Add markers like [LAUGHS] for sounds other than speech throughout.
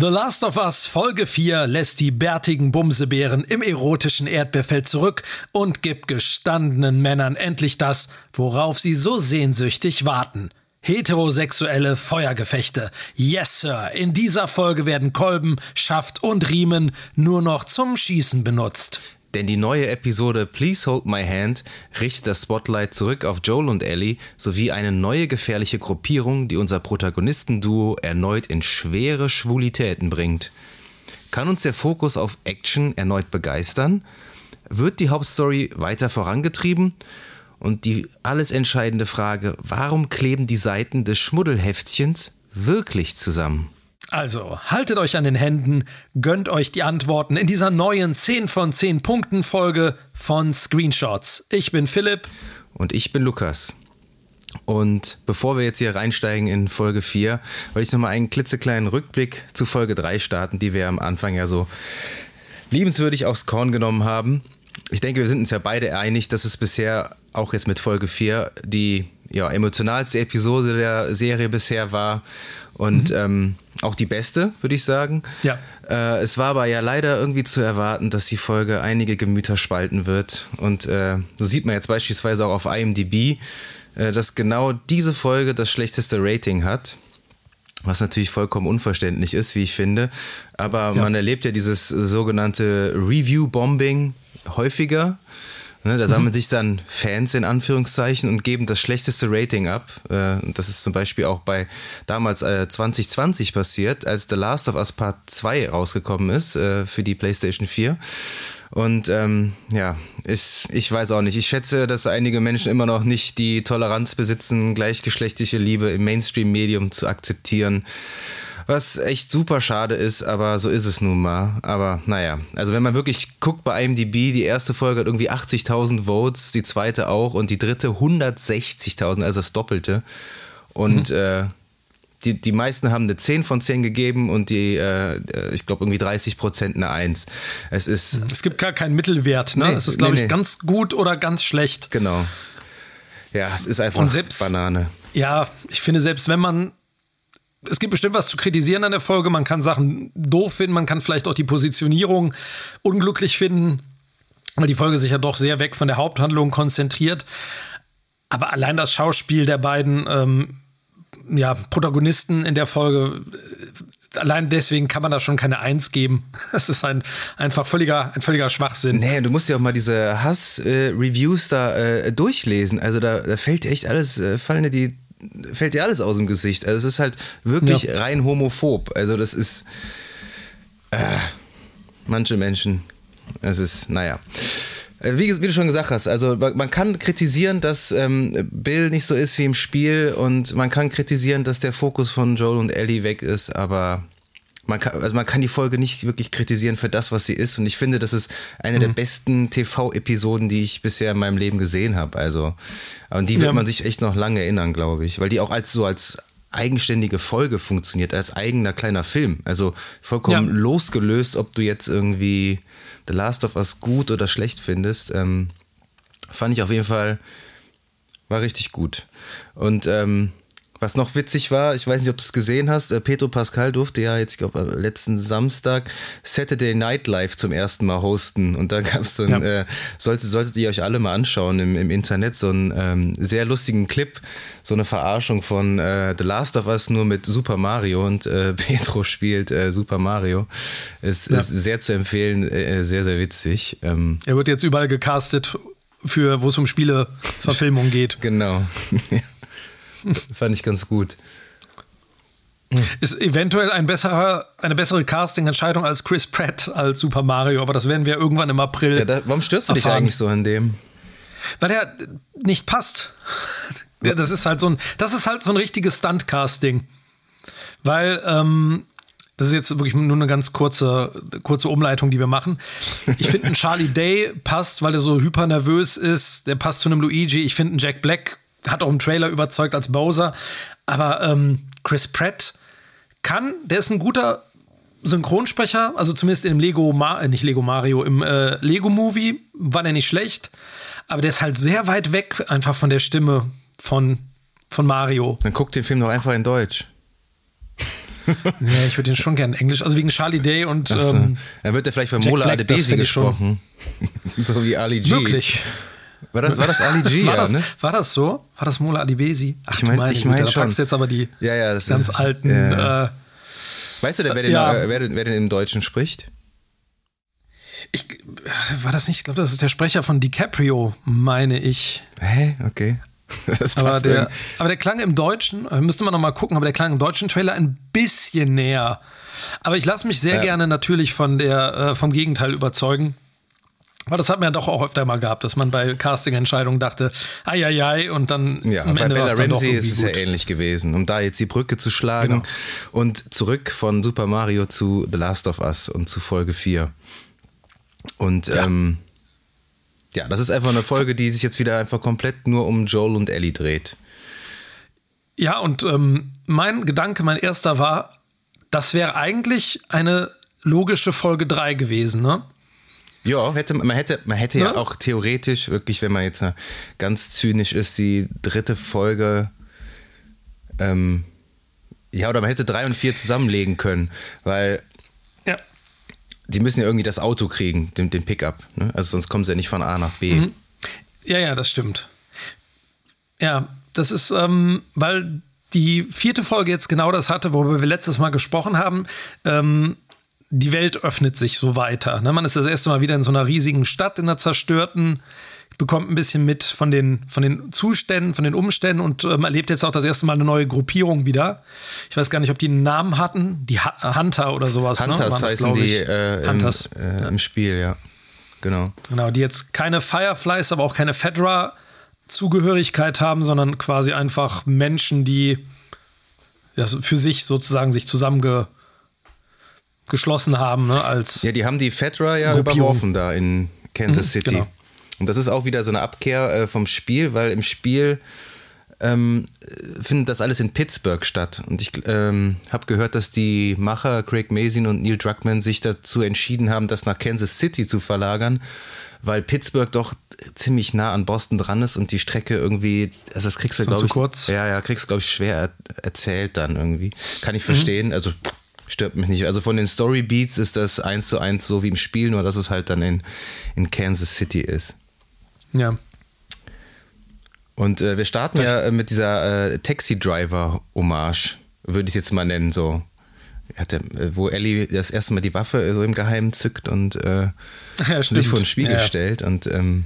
The Last of Us Folge 4 lässt die bärtigen Bumsebären im erotischen Erdbeerfeld zurück und gibt gestandenen Männern endlich das, worauf sie so sehnsüchtig warten. Heterosexuelle Feuergefechte. Yes, Sir. In dieser Folge werden Kolben, Schaft und Riemen nur noch zum Schießen benutzt. Denn die neue Episode Please Hold My Hand richtet das Spotlight zurück auf Joel und Ellie sowie eine neue gefährliche Gruppierung, die unser Protagonistenduo erneut in schwere Schwulitäten bringt. Kann uns der Fokus auf Action erneut begeistern? Wird die Hauptstory weiter vorangetrieben? Und die alles entscheidende Frage, warum kleben die Seiten des Schmuddelheftchens wirklich zusammen? Also, haltet euch an den Händen, gönnt euch die Antworten in dieser neuen 10 von 10 Punkten Folge von Screenshots. Ich bin Philipp. Und ich bin Lukas. Und bevor wir jetzt hier reinsteigen in Folge 4, wollte ich nochmal einen klitzekleinen Rückblick zu Folge 3 starten, die wir am Anfang ja so liebenswürdig aufs Korn genommen haben. Ich denke, wir sind uns ja beide einig, dass es bisher auch jetzt mit Folge 4 die ja, emotionalste Episode der Serie bisher war und mhm. ähm, auch die beste, würde ich sagen. Ja. Äh, es war aber ja leider irgendwie zu erwarten, dass die Folge einige Gemüter spalten wird. Und äh, so sieht man jetzt beispielsweise auch auf IMDb, äh, dass genau diese Folge das schlechteste Rating hat. Was natürlich vollkommen unverständlich ist, wie ich finde. Aber ja. man erlebt ja dieses sogenannte Review-Bombing häufiger. Ne, da sammeln mhm. sich dann Fans in Anführungszeichen und geben das schlechteste Rating ab. Äh, das ist zum Beispiel auch bei damals äh, 2020 passiert, als The Last of Us Part 2 rausgekommen ist äh, für die PlayStation 4. Und ähm, ja, ist, ich weiß auch nicht. Ich schätze, dass einige Menschen immer noch nicht die Toleranz besitzen, gleichgeschlechtliche Liebe im Mainstream-Medium zu akzeptieren. Was echt super schade ist, aber so ist es nun mal. Aber naja, also wenn man wirklich guckt bei IMDb, die erste Folge hat irgendwie 80.000 Votes, die zweite auch und die dritte 160.000, also das Doppelte. Und mhm. äh, die, die meisten haben eine 10 von 10 gegeben und die, äh, ich glaube, irgendwie 30 Prozent eine 1. Es ist. Mhm. Es gibt gar keinen Mittelwert, ne? Nee, es ist, glaube nee, ich, nee. ganz gut oder ganz schlecht. Genau. Ja, es ist einfach selbst, Banane. Ja, ich finde, selbst wenn man es gibt bestimmt was zu kritisieren an der Folge. Man kann Sachen doof finden, man kann vielleicht auch die Positionierung unglücklich finden, weil die Folge sich ja doch sehr weg von der Haupthandlung konzentriert. Aber allein das Schauspiel der beiden ähm, ja, Protagonisten in der Folge, äh, allein deswegen kann man da schon keine Eins geben. [LAUGHS] Das ist ein einfach völliger, ein völliger Schwachsinn. Nee, du musst ja auch mal diese Hass-Reviews äh, da äh, durchlesen. Also da, da fällt echt alles, äh, fallen dir die fällt dir alles aus dem Gesicht. Also es ist halt wirklich ja. rein homophob. Also das ist äh, manche Menschen. Es ist, naja. Äh, wie, wie, du schon gesagt hast, also man kann kritisieren, dass ähm, Bill nicht so ist wie im Spiel und man kann kritisieren, dass der Fokus von Joel und Ellie weg ist, aber man kann, also man kann die Folge nicht wirklich kritisieren für das, was sie ist. Und ich finde, das ist eine mhm. der besten TV-Episoden, die ich bisher in meinem Leben gesehen habe. Also, an die wird ja. man sich echt noch lange erinnern, glaube ich. Weil die auch als so als eigenständige Folge funktioniert, als eigener kleiner Film. Also vollkommen ja. losgelöst, ob du jetzt irgendwie The Last of Us gut oder schlecht findest. Ähm, fand ich auf jeden Fall, war richtig gut. Und ähm, was noch witzig war, ich weiß nicht, ob du es gesehen hast, äh, Pedro Pascal durfte ja jetzt, ich glaube, letzten Samstag Saturday Night Live zum ersten Mal hosten. Und da gab es so ein, ja. äh, solltet, solltet ihr euch alle mal anschauen im, im Internet, so einen ähm, sehr lustigen Clip, so eine Verarschung von äh, The Last of Us nur mit Super Mario und äh, [LAUGHS] Pedro spielt äh, Super Mario. Es ja. ist sehr zu empfehlen, äh, sehr, sehr witzig. Ähm, er wird jetzt überall gecastet für, wo es um Spieleverfilmung geht. [LAUGHS] Genau. [LAUGHS] [LAUGHS] Fand ich ganz gut. Ist eventuell ein besserer, eine bessere Casting-Entscheidung als Chris Pratt als Super Mario, aber das werden wir irgendwann im April. Ja, da, warum störst du erfahren. dich eigentlich so an dem? Weil er nicht passt. [LAUGHS] Das ist halt so ein, das ist halt so ein richtiges Stunt-Casting. Weil ähm, das ist jetzt wirklich nur eine ganz kurze, kurze Umleitung, die wir machen. Ich finde, ein [LAUGHS] Charlie Day passt, weil er so hyper nervös ist. Der passt zu einem Luigi. Ich finde, ein Jack Black hat auch im Trailer überzeugt als Bowser. Aber ähm, Chris Pratt kann, der ist ein guter Synchronsprecher, also zumindest im Lego, Ma äh, nicht Lego Mario, im äh, Lego Movie war der nicht schlecht, aber der ist halt sehr weit weg einfach von der Stimme von, von Mario. Dann guck den Film doch einfach in Deutsch. [LAUGHS] nee, ich würde den schon gerne in Englisch, also wegen Charlie Day und. So. Ähm, er wird ja vielleicht von Mola Adebisi gesprochen. [LAUGHS] so wie Ali G. Möglich. War das, war das Ali G, [LAUGHS] war, ja, das, ne? war das so? War das Mola Adibesi? Ach, Ich mein- meine ich Güte, mein da schon. packst du jetzt aber die Ja, ja, ganz ist- alten. Äh, Weißt du denn, wer den, Ja. äh, wer, den, wer den im Deutschen spricht? ich, war das nicht? Ich glaube, das ist der Sprecher von DiCaprio, meine ich. Hä? Okay. [LAUGHS] Das Aber passt der, irgendwie. aber der klang im Deutschen, äh, müsste man noch mal gucken, aber der klang im deutschen Trailer ein bisschen näher. Aber ich lasse mich sehr Ja. gerne natürlich von der, äh, vom Gegenteil überzeugen. Aber das hat man ja doch auch öfter mal gehabt, dass man bei Casting-Entscheidungen dachte, ai, ai, ai, und dann Ja, am bei Ende Bella Ramsey ist es ja ähnlich gewesen, um da jetzt die Brücke zu schlagen Genau. und zurück von Super Mario zu The Last of Us und zu Folge 4. Und Ja. ähm, ja, das ist einfach eine Folge, die sich jetzt wieder einfach komplett nur um Joel und Ellie dreht. Ja, und ähm, mein Gedanke, mein erster war, das wäre eigentlich eine logische Folge 3 gewesen, ne? Ja, hätte, man hätte, man hätte ja Ne? auch theoretisch, wirklich, wenn man jetzt ganz zynisch ist, die dritte Folge, ähm, ja, oder man hätte drei und vier zusammenlegen können, weil Ja. die müssen ja irgendwie das Auto kriegen, den, den Pickup. Ne? Also sonst kommen sie ja nicht von A nach B. Mhm. Ja, ja, das stimmt. Ja, das ist, ähm, weil die vierte Folge jetzt genau das hatte, worüber wir letztes Mal gesprochen haben. Ähm, die Welt öffnet sich so weiter. Ne? Man ist das erste Mal wieder in so einer riesigen Stadt, in einer zerstörten, bekommt ein bisschen mit von den, von den Zuständen, von den Umständen und ähm, erlebt jetzt auch das erste Mal eine neue Gruppierung wieder. Ich weiß gar nicht, ob die einen Namen hatten. Die ha Hunter oder sowas. ne? Hunters das, heißen glaub die äh, im, Hunters. äh, im Spiel, ja. Genau. Genau, die jetzt keine Fireflies, aber auch keine Fedra-Zugehörigkeit haben, sondern quasi einfach Menschen, die ja, für sich sozusagen sich zusammengeschlossen haben, ne, als Ja, die haben die Fedra ja Gruppierung. überworfen da in Kansas Mhm, City. genau. Und das ist auch wieder so eine Abkehr äh, vom Spiel, weil im Spiel ähm, äh, findet das alles in Pittsburgh statt. Und ich ähm, habe gehört, dass die Macher Craig Mazin und Neil Druckmann sich dazu entschieden haben, das nach Kansas City zu verlagern, weil Pittsburgh doch ziemlich nah an Boston dran ist und die Strecke irgendwie, also das kriegst du, glaube ich, kurz? ja, ja, kriegst du, glaube ich, schwer er erzählt dann irgendwie. Kann Mhm. ich verstehen, also stört mich nicht. Also von den Story Beats ist das eins zu eins so wie im Spiel, nur dass es halt dann in, in Kansas City ist. ja. Und äh, wir starten Das- ja äh, mit dieser äh, Taxi-Driver-Hommage, würde ich es jetzt mal nennen, so. Hat der, äh, wo Ellie das erste Mal die Waffe so im Geheimen zückt und äh, ja sich vor den Spiegel ja. stellt. Und ähm,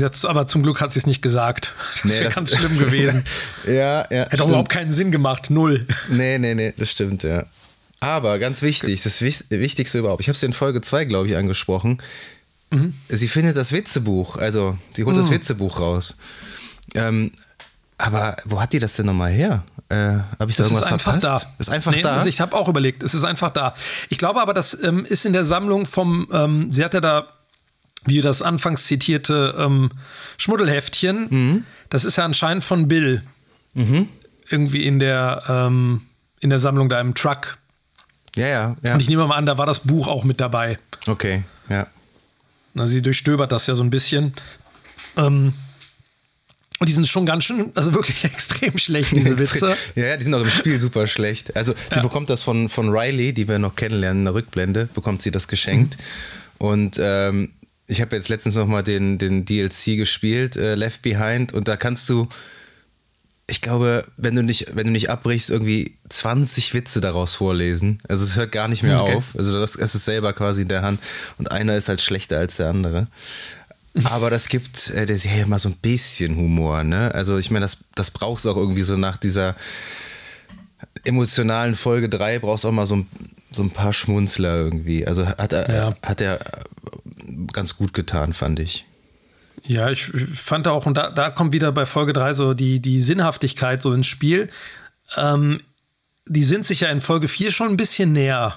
Hat's- aber zum Glück hat sie es nicht gesagt. [LAUGHS] Das Nee, wäre ganz schlimm gewesen. [LAUGHS] ja, ja. Hätte auch stimmt. überhaupt keinen Sinn gemacht. Null. [LAUGHS] Nee, nee, nee, das stimmt, ja. Aber ganz wichtig, das Wich- Wichtigste überhaupt, ich habe es in Folge 2, glaube ich, angesprochen. Mhm. Sie findet das Witzebuch, also sie holt das Witzebuch raus. Ähm, aber wo hat die das denn nochmal her? Äh, habe ich da Das ist irgendwas einfach verpasst? da. Ist einfach nee, da. Also ich habe auch überlegt, es ist einfach da. Ich glaube aber, das ähm, ist in der Sammlung vom, ähm, sie hatte da, wie das anfangs zitierte, ähm, Schmuddelheftchen. Mhm. Das ist ja anscheinend von Bill. Irgendwie in der, ähm, in der Sammlung da im Truck. ja, ja, ja. Und ich nehme mal an, da war das Buch auch mit dabei. Okay, ja. Na, sie durchstöbert das ja so ein bisschen. Ähm, und die sind schon ganz schön, also wirklich [LAUGHS] extrem schlecht, diese Witze. Ja, ja, die sind auch im Spiel super schlecht. Also sie Ja. bekommt das von, von Riley, die wir noch kennenlernen, in der Rückblende, bekommt sie das geschenkt. Mhm. Und ähm, ich habe jetzt letztens noch mal den, den DLC gespielt, äh, Left Behind, und da kannst du, ich glaube, wenn du nicht, wenn du nicht abbrichst, irgendwie 20 Witze daraus vorlesen. Also es hört gar nicht mehr Okay. auf. Also das, das ist selber quasi in der Hand. Und einer ist halt schlechter als der andere. Aber das gibt äh, der Serie mal so ein bisschen Humor, ne? Also ich meine, das, das brauchst du auch irgendwie so nach dieser emotionalen Folge 3 brauchst du auch mal so ein, so ein paar Schmunzler irgendwie. Also hat er, Ja. hat er ganz gut getan, fand ich. Ja, ich fand auch, und da, da kommt wieder bei Folge 3 so die, die Sinnhaftigkeit so ins Spiel. Ähm, die sind sich ja in Folge 4 schon ein bisschen näher.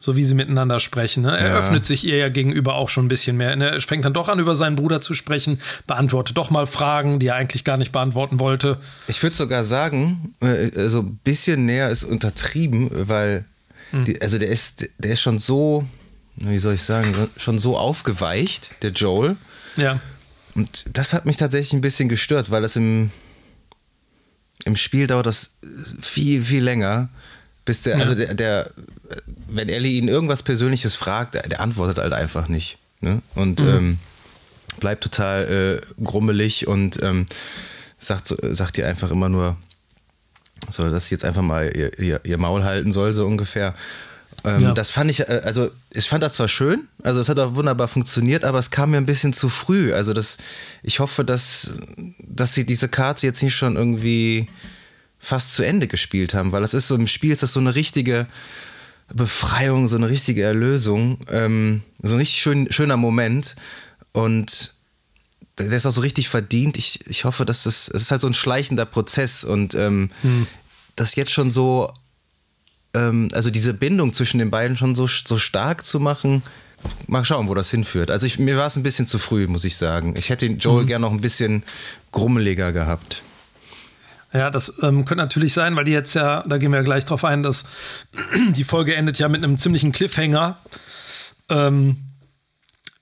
So wie sie miteinander sprechen. Ne? Er Ja. öffnet sich ihr ja gegenüber auch schon ein bisschen mehr. Ne? Er fängt dann doch an, über seinen Bruder zu sprechen, beantwortet doch mal Fragen, die er eigentlich gar nicht beantworten wollte. Ich würde sogar sagen, äh, so ein bisschen näher ist untertrieben, weil Hm. die, also der ist, der ist schon so, wie soll ich sagen, schon so aufgeweicht, der Joel. Ja. Und das hat mich tatsächlich ein bisschen gestört, weil das im, im Spiel dauert das viel, viel länger, bis der, Ja. also der, der, wenn Ellie ihn irgendwas Persönliches fragt, der, antwortet halt einfach nicht. Ne? Und ähm, bleibt total äh, grummelig und ähm, sagt, sagt ihr einfach immer nur, so, dass sie jetzt einfach mal ihr, ihr, ihr Maul halten soll, so ungefähr. Ähm, Ja. Das fand ich, äh, also ich fand das zwar schön, also es hat auch wunderbar funktioniert, aber es kam mir ein bisschen zu früh. Also das, ich hoffe, dass, dass sie diese Karte jetzt nicht schon irgendwie fast zu Ende gespielt haben, weil das ist so im Spiel ist das so eine richtige Befreiung, so eine richtige Erlösung, ähm, so ein richtig schön, schöner Moment und der ist auch so richtig verdient. Ich, ich hoffe, dass das, es ist halt so ein schleichender Prozess und ähm, das jetzt schon so, ähm, also diese Bindung zwischen den beiden schon so, so stark zu machen. Mal schauen, wo das hinführt. Also ich, mir war es ein bisschen zu früh, muss ich sagen. Ich hätte den Joel gern noch ein bisschen grummeliger gehabt. Ja, das ähm, könnte natürlich sein, weil die jetzt ja, da gehen wir ja gleich drauf ein, dass [CLEARS THROAT] die Folge endet ja mit einem ziemlichen Cliffhanger. Ähm,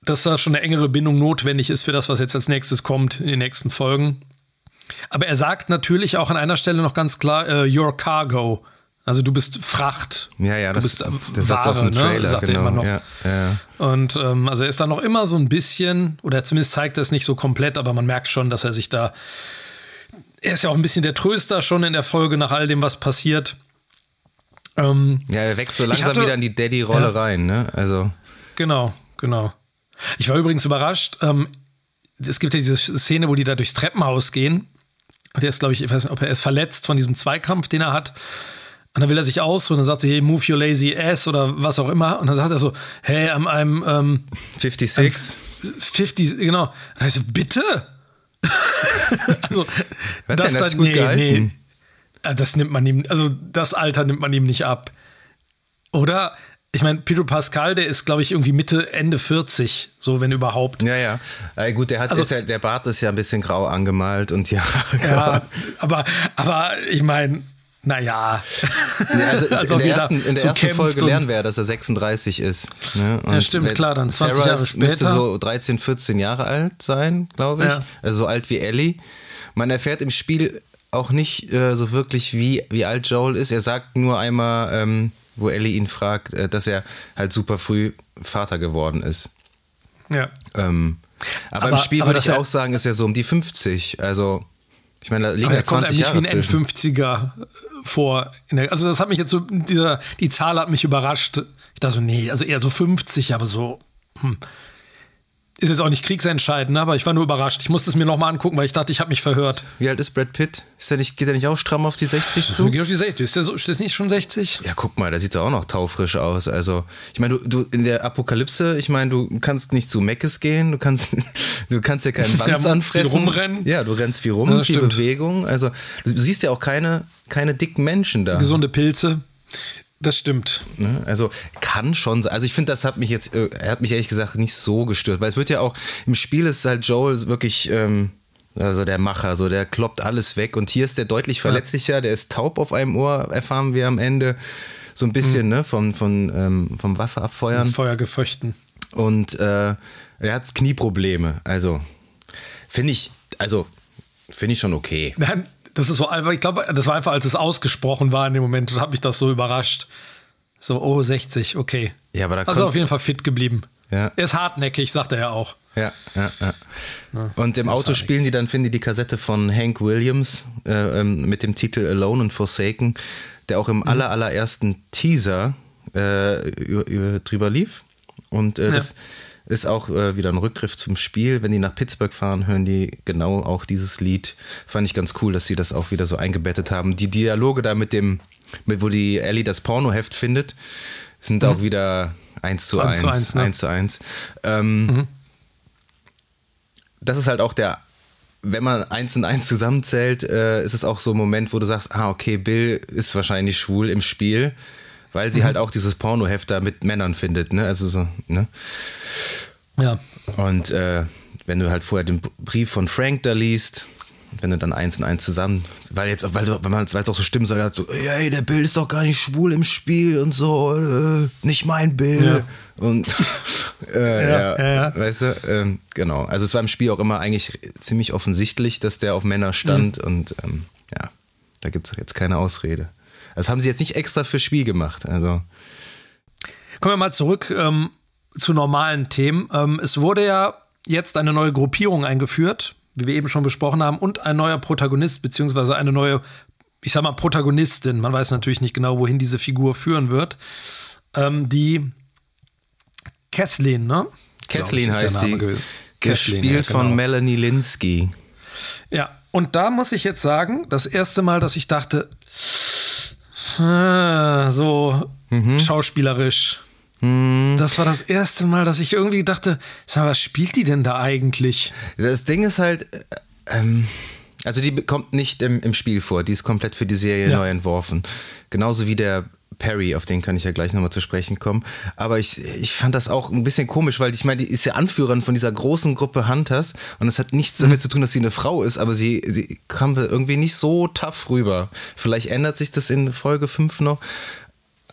dass da schon eine engere Bindung notwendig ist für das, was jetzt als nächstes kommt in den nächsten Folgen. Aber er sagt natürlich auch an einer Stelle noch ganz klar, äh, your cargo. Also du bist Fracht. Ja, ja, du das bist äh, der Satz aus dem Ware, Trailer, ne? sagt genau. er immer noch. Ja, ja. Und ähm, also er ist da noch immer so ein bisschen, oder zumindest zeigt er es nicht so komplett, aber man merkt schon, dass er sich da. Er ist ja auch ein bisschen der Tröster schon in der Folge nach all dem, was passiert. Ähm, ja, er wächst so langsam hatte- wieder in die Daddy-Rolle Ja. rein, ne? Also. genau, genau. Ich war übrigens überrascht. Ähm, es gibt ja diese Szene, wo die da durchs Treppenhaus gehen. Und der ist, glaube ich, ich weiß nicht, ob er ist verletzt von diesem Zweikampf, den er hat. Und dann will er sich aus und dann sagt sie, hey, move your lazy ass oder was auch immer. Und dann sagt er so, hey, I'm, I'm ähm, 56. 50, genau. Und dann heißt so, bitte? [LAUGHS] also, Hat das jetzt gut gehalten? Äh, Das nimmt man ihm, also das Alter nimmt man ihm nicht ab. Oder? Ich meine, Pedro Pascal, der ist, glaube ich, irgendwie Mitte, Ende 40, so wenn überhaupt. Ja, ja. Äh, gut, der, hat, Also- ja, der Bart ist ja ein bisschen grau angemalt und ja. Ja, aber, aber ich meine, naja. Ja, also Als [LAUGHS] in ob der jeder ersten, in der so ersten Folge lernen wir, ja, dass er 36 ist. Ne? Ja, stimmt, klar, dann 20 Sarah Jahre ist- müsste später. so 13, 14 Jahre alt sein, glaube ich. Ja. Also so alt wie Ellie. Man erfährt im Spiel auch nicht äh, so wirklich, wie, wie alt Joel ist. Er sagt nur einmal, ähm, wo Ellie ihn fragt, äh, dass er halt super früh Vater geworden ist. Ja. Ähm, aber, im Aber- Spiel aber würde ich auch sagen, ist er so um die 50. Also, ich meine, da liegen ja er kommt 20 einem nicht Jahre wie ein zwischen. N50er vor. Also das hat mich jetzt so, dieser, die Zahl hat mich überrascht. Ich dachte so, nee, also eher so 50, aber so, hm. Ist jetzt auch nicht kriegsentscheidend, aber ich war nur überrascht. Ich musste es mir nochmal angucken, weil ich dachte, ich habe mich verhört. Wie alt ist Brad Pitt? Ist er nicht, geht er nicht auch stramm auf die 60 zu? Geht auf die 60. Ist der, so, ist der nicht schon 60? Ja, guck mal, der sieht doch auch noch taufrisch aus. Also, ich meine, du, du in der Apokalypse, ich meine, du kannst nicht zu Meckes gehen, du kannst, [LAUGHS] du kannst ja keinen Wanz Ja, viel anfressen. rumrennen. Ja, du rennst viel rum, Ja, viel stimmt. Bewegung. Also, du, du siehst ja auch keine, keine dicken Menschen da. Gesunde Pilze. Das stimmt. Ne? Also kann schon sein. Also ich finde, das hat mich jetzt, äh, er hat mich ehrlich gesagt nicht so gestört, weil es wird ja auch im Spiel ist halt Joel wirklich ähm, also der Macher, so der kloppt alles weg und hier ist der deutlich verletzlicher, der ist taub auf einem Ohr, erfahren wir am Ende so ein bisschen ne, von, von, ähm, vom Waffe abfeuern Feuergeföchten. und äh, er hat Knieprobleme. Also finde ich, also finde ich schon okay. Nein, Das ist so einfach, ich glaube, das war einfach, als es ausgesprochen war in dem Moment, hat mich das so überrascht. So, oh, 60, okay. Ja, aber da Also auf jeden Fall fit geblieben. Ja. Er ist hartnäckig, sagt er ja auch. Ja, ja, ja. Und im Auto spielen die dann, finde ich, die Kassette von Hank Williams äh, ähm, mit dem Titel Alone and Forsaken, der auch im Mhm. aller, allerersten Teaser äh, über, über, drüber lief. Und äh, das ist auch äh, wieder ein Rückgriff zum Spiel. Wenn die nach Pittsburgh fahren, hören die genau auch dieses Lied. Fand ich ganz cool, dass sie das auch wieder so eingebettet haben. Die Dialoge da mit dem, mit, wo die Ellie das Pornoheft findet, sind auch wieder eins zu Mhm. Eins eins. zu eins, ne? zu. Ähm, Das ist halt auch der wenn man eins und eins zusammenzählt, äh, ist es auch so ein Moment, wo du sagst, ah, okay, Bill ist wahrscheinlich schwul im Spiel, weil sie mhm. halt auch dieses Pornoheft da mit Männern findet, ne? Also so, ne? Ja. Und äh, wenn du halt vorher den Brief von Frank da liest, wenn du dann eins und eins zusammen, weil jetzt, weil, weil man, weil es auch so stimmt, so, so, hey, der Bill ist doch gar nicht schwul im Spiel und so, äh, nicht mein Bill. Ja. Und [LAUGHS] äh, ja, ja, ja, weißt du, ähm, genau. Also es war im Spiel auch immer eigentlich ziemlich offensichtlich, dass der auf Männer stand mhm. und ähm, ja, da gibt es jetzt keine Ausrede. Das haben sie jetzt nicht extra fürs Spiel gemacht. Also. Kommen wir mal zurück ähm, zu normalen Themen. Ähm, es wurde ja jetzt eine neue Gruppierung eingeführt, wie wir eben schon besprochen haben, und ein neuer Protagonist, beziehungsweise eine neue, ich sag mal, Protagonistin. Man weiß natürlich nicht genau, wohin diese Figur führen wird. Ähm, die Kathleen, ne? Kathleen heißt sie. Gespielt ja, genau. von Melanie Linsky. Ja, und da muss ich jetzt sagen, das erste Mal, dass ich dachte, so mhm. schauspielerisch. Mhm. Das war das erste Mal, dass ich irgendwie dachte, sag mal, was spielt die denn da eigentlich? Das Ding ist halt, äh, ähm, also die kommt nicht im, im, Spiel vor, die ist komplett für die Serie ja. neu entworfen. Genauso wie der Perry, auf den kann ich ja gleich nochmal zu sprechen kommen. Aber ich, ich fand das auch ein bisschen komisch, weil ich meine, die ist ja Anführerin von dieser großen Gruppe Hunters und es hat nichts damit mhm. zu tun, dass sie eine Frau ist, aber sie, sie kam irgendwie nicht so tough rüber. Vielleicht ändert sich das in Folge 5 noch.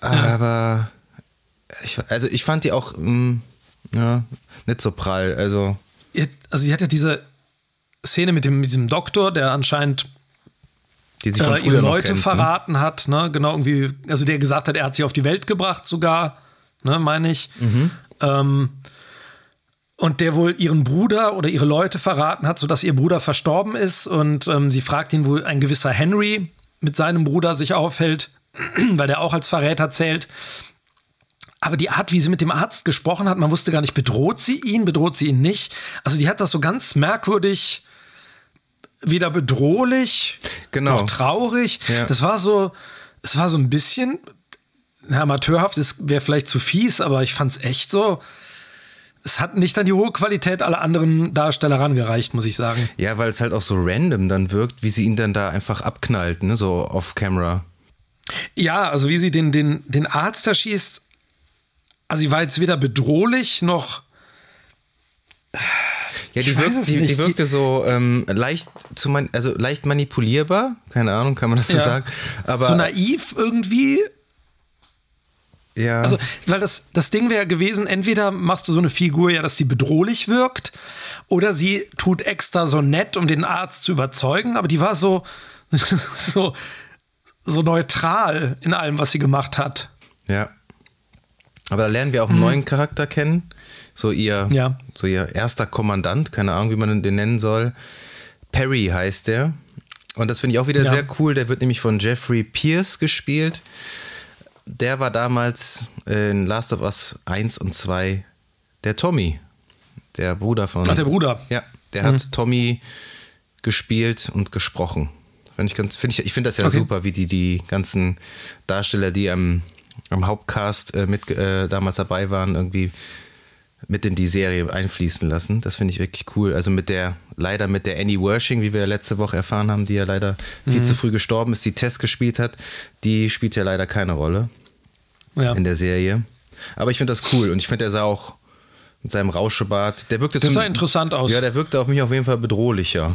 Aber ich, also ich fand die auch mh, mm, ja, nicht so prall. Also, also sie hat ja diese Szene mit, dem, mit diesem Doktor, der anscheinend die sie von äh, ihre Leute kennt, ne? verraten ne? hat, ne? Genau, irgendwie, also der gesagt hat, er hat sie auf die Welt gebracht, sogar, ne, meine ich. Mhm. Ähm, und der wohl ihren Bruder oder ihre Leute verraten hat, sodass ihr Bruder verstorben ist. Und ähm, sie fragt ihn, wo ein gewisser Henry mit seinem Bruder sich aufhält, [CLEARS THROAT] weil der auch als Verräter zählt. Aber die Art, wie sie mit dem Arzt gesprochen hat, man wusste gar nicht, bedroht sie ihn, bedroht sie ihn nicht. Also die hat das so ganz merkwürdig weder bedrohlich genau. noch traurig. Ja. Das war so, es war so ein bisschen amateurhaft, es wäre vielleicht zu fies, aber ich fand es echt so. Es hat nicht an die hohe Qualität aller anderen Darsteller rangereicht, muss ich sagen. Ja, weil es halt auch so random dann wirkt, wie sie ihn dann da einfach abknallt, ne, so off-camera. Ja, also wie sie den, den, den Arzt erschießt, also sie war jetzt weder bedrohlich noch ja, die, wirkt, die, die, wirkte so ähm, leicht zu man, also leicht manipulierbar, keine Ahnung, kann man das so ja. sagen. Aber so naiv irgendwie. Ja. Also, weil das, das Ding wäre gewesen, entweder machst du so eine Figur ja, dass die bedrohlich wirkt, oder sie tut extra so nett, um den Arzt zu überzeugen, aber die war so, [LAUGHS] so, so neutral in allem, was sie gemacht hat. Ja. Aber da lernen wir auch einen mhm. neuen Charakter kennen so ihr, ja. so ihr erster Kommandant, keine Ahnung, wie man den nennen soll. Perry heißt der. Und das finde ich auch wieder ja. sehr cool. Der wird nämlich von Jeffrey Pierce gespielt. Der war damals in Last of Us 1 und 2 der Tommy. Der Bruder von. Ach, der Bruder. Ja, der mhm. hat Tommy gespielt und gesprochen. Find ich ganz, find ich ich finde das ja okay. super, wie die, die ganzen Darsteller, die am, am Hauptcast äh, mit äh, damals dabei waren, irgendwie mit in die Serie einfließen lassen. Das finde ich wirklich cool. Also mit der, leider mit der Annie Wershing, wie wir letzte Woche erfahren haben, die ja leider viel mhm. zu früh gestorben ist, die Test gespielt hat, die spielt ja leider keine Rolle ja. in der Serie. Aber ich finde das cool und ich finde, er sah auch mit seinem Rauschebart, der wirkte Das sah interessant aus. Ja, der wirkte auf mich auf jeden Fall bedrohlicher,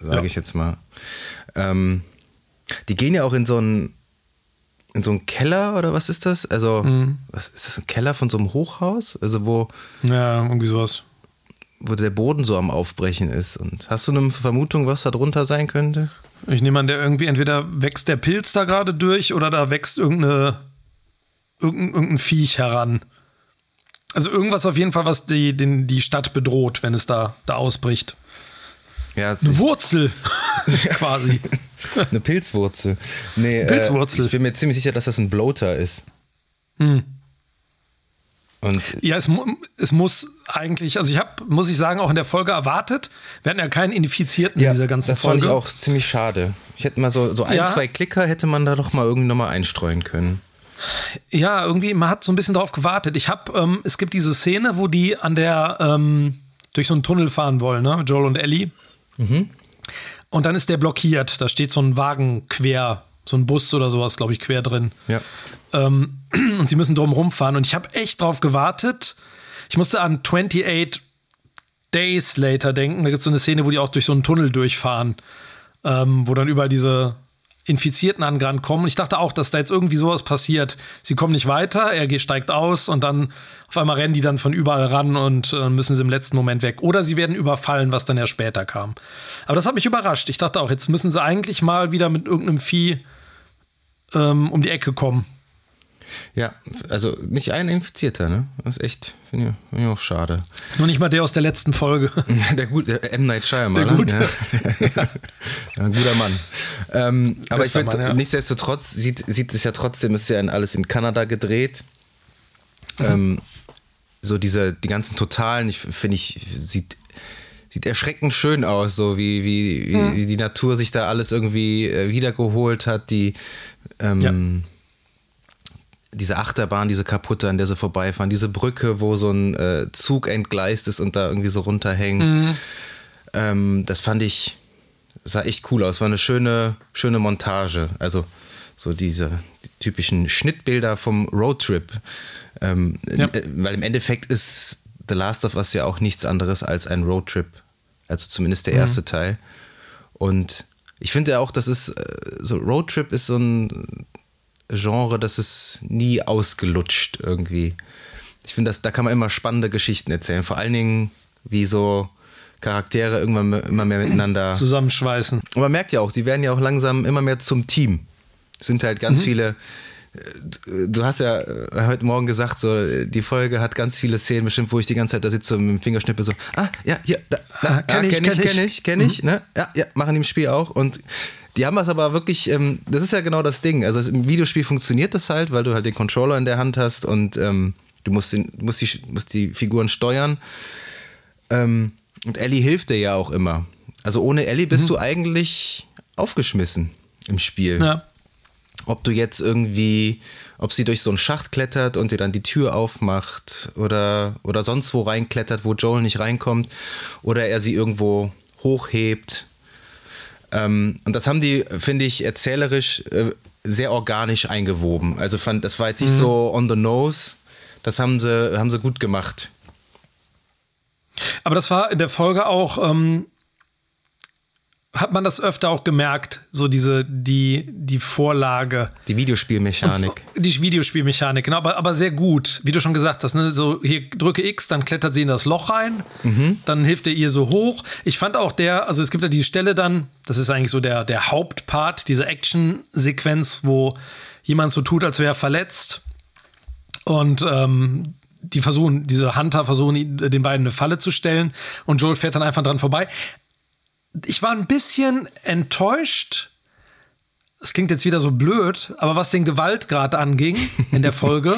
sage ja. ich jetzt mal. Ähm, die gehen ja auch in so einen in so einem Keller oder was ist das? Also, mhm. was ist das? Ein Keller von so einem Hochhaus? Also, wo. Ja, irgendwie sowas. Wo der Boden so am Aufbrechen ist. Und hast du eine Vermutung, was da drunter sein könnte? Ich nehme an, der irgendwie entweder wächst der Pilz da gerade durch oder da wächst irgendeine, irgendein, irgendein Viech heran. Also irgendwas auf jeden Fall, was die, den, die Stadt bedroht, wenn es da, da ausbricht. Ja, Eine Wurzel, [LAUGHS] quasi. Eine Pilzwurzel. Nee, Pilzwurzel. Äh, ich bin mir ziemlich sicher, dass das ein Bloater ist. Hm. Und ja, es, es muss eigentlich, also ich habe, muss ich sagen, auch in der Folge erwartet, wir hatten ja keinen Infizierten ja, in dieser ganzen das Folge. Das fand ich auch ziemlich schade. Ich hätte mal so, so ein, ja. zwei Klicker hätte man da doch mal irgendwie nochmal einstreuen können. Ja, irgendwie, man hat so ein bisschen darauf gewartet. Ich habe, ähm, es gibt diese Szene, wo die an der, ähm, durch so einen Tunnel fahren wollen, ne? Joel und Ellie. Mhm. Und dann ist der blockiert. Da steht so ein Wagen quer, so ein Bus oder sowas, glaube ich, quer drin. Ja. Ähm, [CLEARS THROAT] und sie müssen drum rumfahren. Und ich habe echt drauf gewartet. Ich musste an 28 Days Later denken. Da gibt es so eine Szene, wo die auch durch so einen Tunnel durchfahren, ähm, wo dann überall diese Infizierten an kommen. Und ich dachte auch, dass da jetzt irgendwie sowas passiert. Sie kommen nicht weiter, er steigt aus und dann auf einmal rennen die dann von überall ran und äh, müssen sie im letzten Moment weg. Oder sie werden überfallen, was dann ja später kam. Aber das hat mich überrascht. Ich dachte auch, jetzt müssen sie eigentlich mal wieder mit irgendeinem Vieh ähm, um die Ecke kommen. Ja, also nicht ein Infizierter, ne? Das ist echt, finde ich, find ich, auch schade. Nur nicht mal der aus der letzten Folge. [LAUGHS] der gute M. Night Shyamalan. Der gute. Ja. [LAUGHS] ja, ein guter Mann. Ähm, aber ich finde, ja. nichtsdestotrotz sieht, sieht es ja trotzdem, ist ja alles in Kanada gedreht. Mhm. Ähm, so diese, die ganzen Totalen, ich finde ich, sieht sieht erschreckend schön aus, so wie, wie, wie, mhm. wie, die Natur sich da alles irgendwie äh, wiedergeholt hat, die ähm, ja diese Achterbahn, diese kaputte, an der sie vorbeifahren, diese Brücke, wo so ein äh, Zug entgleist ist und da irgendwie so runterhängt. Mhm. Ähm, das fand ich, sah echt cool aus. War eine schöne, schöne Montage. Also so diese die typischen Schnittbilder vom Roadtrip. Ähm, ja. äh, weil im Endeffekt ist The Last of Us ja auch nichts anderes als ein Roadtrip. Also zumindest der mhm. erste Teil. Und ich finde ja auch, das ist äh, so Roadtrip ist so ein Genre, das ist nie ausgelutscht irgendwie. Ich finde, da kann man immer spannende Geschichten erzählen. Vor allen Dingen, wie so Charaktere irgendwann immer mehr miteinander [CLEARS THROAT] zusammenschweißen. Und man merkt ja auch, die werden ja auch langsam immer mehr zum Team. Es sind halt ganz mhm. viele. Äh, du hast ja äh, heute Morgen gesagt, so die Folge hat ganz viele Szenen bestimmt, wo ich die ganze Zeit da sitze und mit dem Fingerschnippe so, ah, ja, hier, da, da ah, kenn ja, ich, kenn ich, kenn ich, kenn ich, mhm. ne? Ja, ja, machen die im Spiel auch. Und die haben das aber wirklich, ähm, das ist ja genau das Ding. Also im Videospiel funktioniert das halt, weil du halt den Controller in der Hand hast und ähm, du musst, den, musst, die, musst die Figuren steuern. Ähm, und Ellie hilft dir ja auch immer. Also ohne Ellie bist mhm. du eigentlich aufgeschmissen im Spiel. Ja. Ob du jetzt irgendwie, ob sie durch so einen Schacht klettert und dir dann die Tür aufmacht oder, oder sonst wo reinklettert, wo Joel nicht reinkommt, oder er sie irgendwo hochhebt ähm, und das haben die, finde ich, erzählerisch äh, sehr organisch eingewoben. Also fand, das war jetzt nicht mhm. so on the nose. Das haben sie, haben sie gut gemacht. Aber das war in der Folge auch, ähm, hat man das öfter auch gemerkt, so diese, die, die Vorlage. Die Videospielmechanik. So, die Videospielmechanik, genau, aber, aber sehr gut, wie du schon gesagt hast, ne? so hier drücke X, dann klettert sie in das Loch rein, mhm. dann hilft er ihr so hoch. Ich fand auch der, also es gibt ja die Stelle dann, das ist eigentlich so der, der Hauptpart, diese Action-Sequenz, wo jemand so tut, als wäre er verletzt und ähm, die versuchen, diese Hunter versuchen, den beiden eine Falle zu stellen und Joel fährt dann einfach dran vorbei ich war ein bisschen enttäuscht. Es klingt jetzt wieder so blöd, aber was den Gewaltgrad anging in der [LAUGHS] Folge,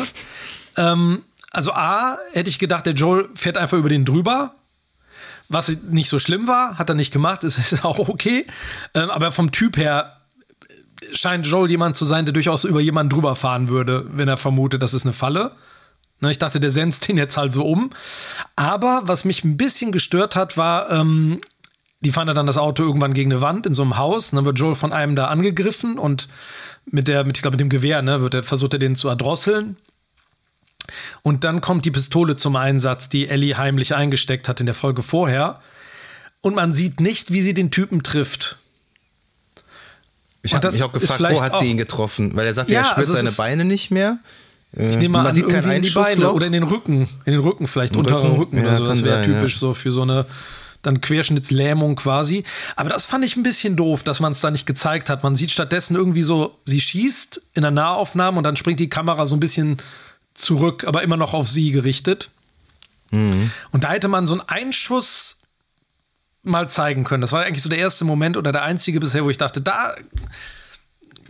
ähm, also A, hätte ich gedacht, der Joel fährt einfach über den drüber. Was nicht so schlimm war, hat er nicht gemacht, [LAUGHS] ist, ist auch okay. Ähm, aber vom Typ her scheint Joel jemand zu sein, der durchaus über jemanden drüber fahren würde, wenn er vermutet, das ist eine Falle. Ne, ich dachte, der senzt den jetzt halt so um. Aber was mich ein bisschen gestört hat, war, ähm, die fahren dann das Auto irgendwann gegen eine Wand in so einem Haus. Und dann wird Joel von einem da angegriffen und mit der, mit, ich glaube, mit dem Gewehr, ne, wird er, versucht er den zu erdrosseln. Und dann kommt die Pistole zum Einsatz, die Ellie heimlich eingesteckt hat in der Folge vorher. Und man sieht nicht, wie sie den Typen trifft. Ich habe mich auch gefragt, wo hat sie ihn getroffen? Weil er sagt, ja, er spürt also seine Beine nicht mehr. Ich nehme mal man an, sieht irgendwie in die Beine oder in den Rücken. In den Rücken vielleicht, unterer Rücken, Rücken ja, oder so. Das wäre typisch ja. so für so eine dann Querschnittslähmung quasi. Aber das fand ich ein bisschen doof, dass man es da nicht gezeigt hat. Man sieht stattdessen irgendwie so, sie schießt in der Nahaufnahme und dann springt die Kamera so ein bisschen zurück, aber immer noch auf sie gerichtet. Mhm. Und da hätte man so einen Einschuss mal zeigen können. Das war eigentlich so der erste Moment oder der einzige bisher, wo ich dachte, da,